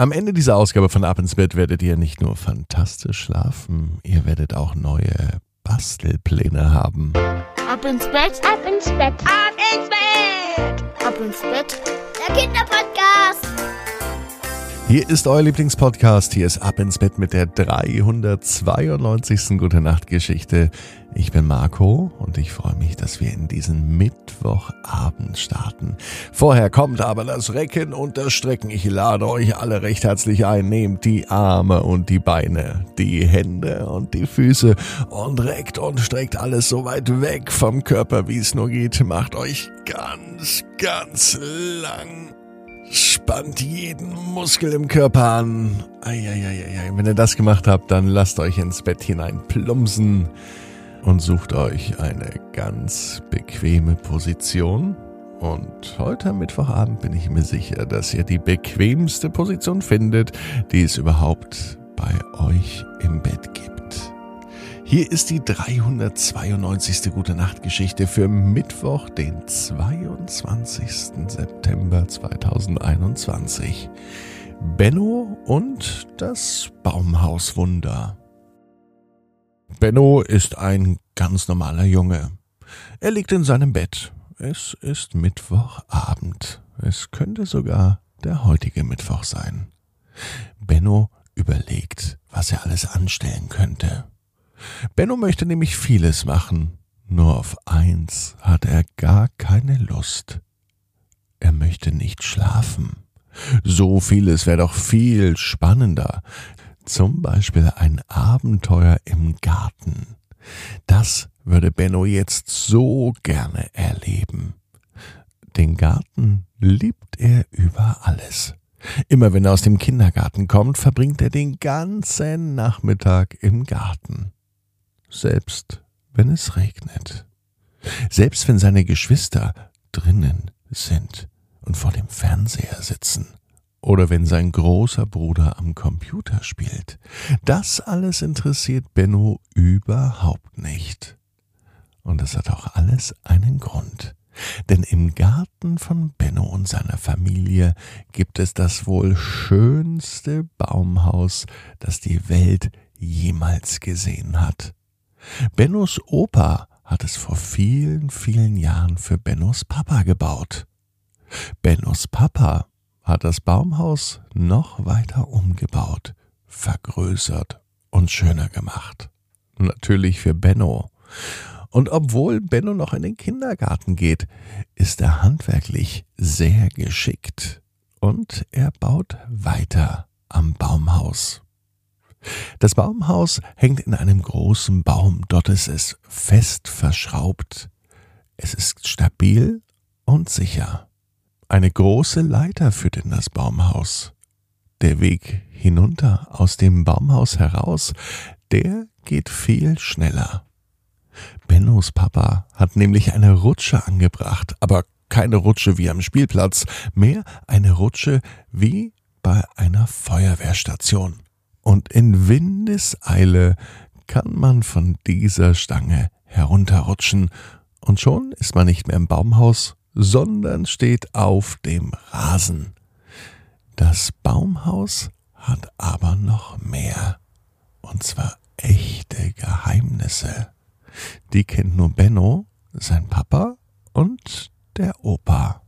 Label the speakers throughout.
Speaker 1: Am Ende dieser Ausgabe von Ab ins Bett werdet ihr nicht nur fantastisch schlafen, ihr werdet auch neue Bastelpläne haben.
Speaker 2: Ab ins Bett, ab ins Bett, ab ins Bett, ab ins Bett. Der Kinderpodcast.
Speaker 1: Hier ist euer Lieblingspodcast. Hier ist Ab ins Bett mit der 392. Gute Nacht Geschichte. Ich bin Marco und ich freue mich, dass wir in diesen Mittwochabend starten. Vorher kommt aber das Recken und das Strecken. Ich lade euch alle recht herzlich ein. Nehmt die Arme und die Beine, die Hände und die Füße und reckt und streckt alles so weit weg vom Körper, wie es nur geht. Macht euch ganz, ganz lang Spannt jeden Muskel im Körper an. Eieieiei. Wenn ihr das gemacht habt, dann lasst euch ins Bett hinein plumpsen und sucht euch eine ganz bequeme Position. Und heute am Mittwochabend bin ich mir sicher, dass ihr die bequemste Position findet, die es überhaupt bei euch im Bett gibt. Hier ist die 392. Gute Nacht Geschichte für Mittwoch, den 22. September 2021. Benno und das Baumhauswunder. Benno ist ein ganz normaler Junge. Er liegt in seinem Bett. Es ist Mittwochabend. Es könnte sogar der heutige Mittwoch sein. Benno überlegt, was er alles anstellen könnte. Benno möchte nämlich vieles machen, nur auf eins hat er gar keine Lust. Er möchte nicht schlafen. So vieles wäre doch viel spannender. Zum Beispiel ein Abenteuer im Garten. Das würde Benno jetzt so gerne erleben. Den Garten liebt er über alles. Immer wenn er aus dem Kindergarten kommt, verbringt er den ganzen Nachmittag im Garten selbst wenn es regnet, selbst wenn seine Geschwister drinnen sind und vor dem Fernseher sitzen oder wenn sein großer Bruder am Computer spielt. Das alles interessiert Benno überhaupt nicht. Und es hat auch alles einen Grund. Denn im Garten von Benno und seiner Familie gibt es das wohl schönste Baumhaus, das die Welt jemals gesehen hat. Bennos Opa hat es vor vielen, vielen Jahren für Bennos Papa gebaut. Bennos Papa hat das Baumhaus noch weiter umgebaut, vergrößert und schöner gemacht. Natürlich für Benno. Und obwohl Benno noch in den Kindergarten geht, ist er handwerklich sehr geschickt und er baut weiter am Baumhaus. Das Baumhaus hängt in einem großen Baum, dort ist es fest verschraubt. Es ist stabil und sicher. Eine große Leiter führt in das Baumhaus. Der Weg hinunter aus dem Baumhaus heraus, der geht viel schneller. Bennos Papa hat nämlich eine Rutsche angebracht, aber keine Rutsche wie am Spielplatz, mehr eine Rutsche wie bei einer Feuerwehrstation und in Windeseile kann man von dieser Stange herunterrutschen, und schon ist man nicht mehr im Baumhaus, sondern steht auf dem Rasen. Das Baumhaus hat aber noch mehr, und zwar echte Geheimnisse. Die kennt nur Benno, sein Papa und der Opa.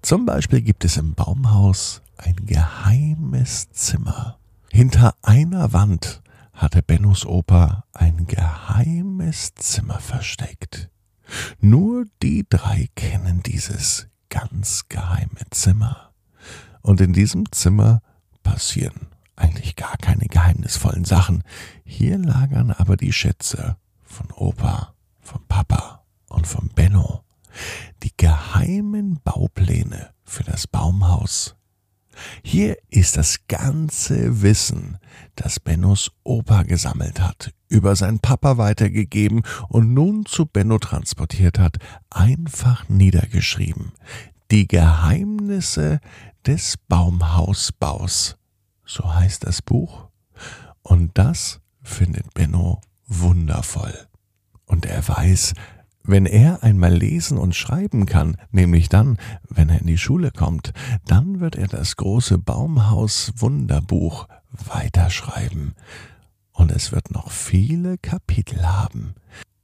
Speaker 1: Zum Beispiel gibt es im Baumhaus ein geheimes Zimmer. Hinter einer Wand hatte Bennos Opa ein geheimes Zimmer versteckt. Nur die drei kennen dieses ganz geheime Zimmer. Und in diesem Zimmer passieren eigentlich gar keine geheimnisvollen Sachen. Hier lagern aber die Schätze von Opa, von Papa und von Benno. Die geheimen Baupläne für das Baumhaus hier ist das ganze Wissen, das Bennos Opa gesammelt hat, über seinen Papa weitergegeben und nun zu Benno transportiert hat, einfach niedergeschrieben. Die Geheimnisse des Baumhausbaus. So heißt das Buch. Und das findet Benno wundervoll. Und er weiß, Wenn er einmal lesen und schreiben kann, nämlich dann, wenn er in die Schule kommt, dann wird er das große Baumhaus Wunderbuch weiterschreiben. Und es wird noch viele Kapitel haben.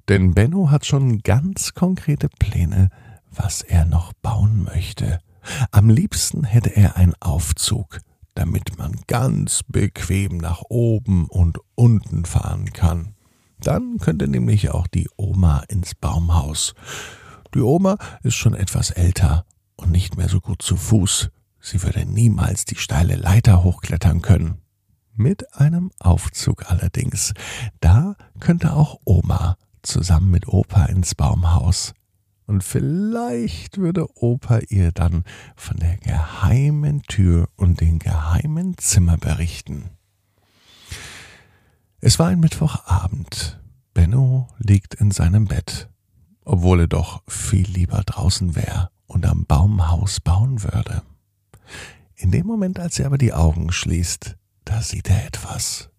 Speaker 1: Denn Benno hat schon ganz konkrete Pläne, was er noch bauen möchte. Am liebsten hätte er einen Aufzug, damit man ganz bequem nach oben und unten fahren kann. Dann könnte nämlich auch die Oma ins Baumhaus. Die Oma ist schon etwas älter und nicht mehr so gut zu Fuß. Sie würde niemals die steile Leiter hochklettern können. Mit einem Aufzug allerdings. Da könnte auch Oma zusammen mit Opa ins Baumhaus. Und vielleicht würde Opa ihr dann von der geheimen Tür und den geheimen Zimmer berichten. Es war ein Mittwochabend. Benno liegt in seinem Bett, obwohl er doch viel lieber draußen wäre und am Baumhaus bauen würde. In dem Moment, als er aber die Augen schließt, da sieht er etwas.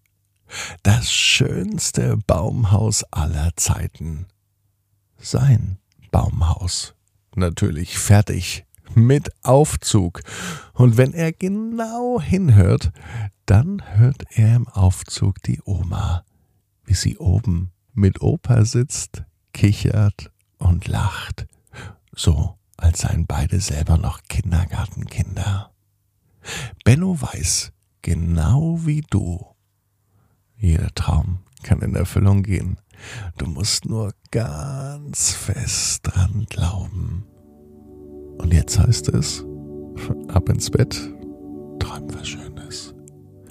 Speaker 1: Das schönste Baumhaus aller Zeiten. Sein Baumhaus. Natürlich fertig, mit Aufzug. Und wenn er genau hinhört, dann hört er im Aufzug die Oma, wie sie oben mit Opa sitzt, kichert und lacht, so als seien beide selber noch Kindergartenkinder. Benno weiß, genau wie du, jeder Traum kann in Erfüllung gehen. Du musst nur ganz fest dran glauben. Und jetzt heißt es, ab ins Bett, träum was Schönes.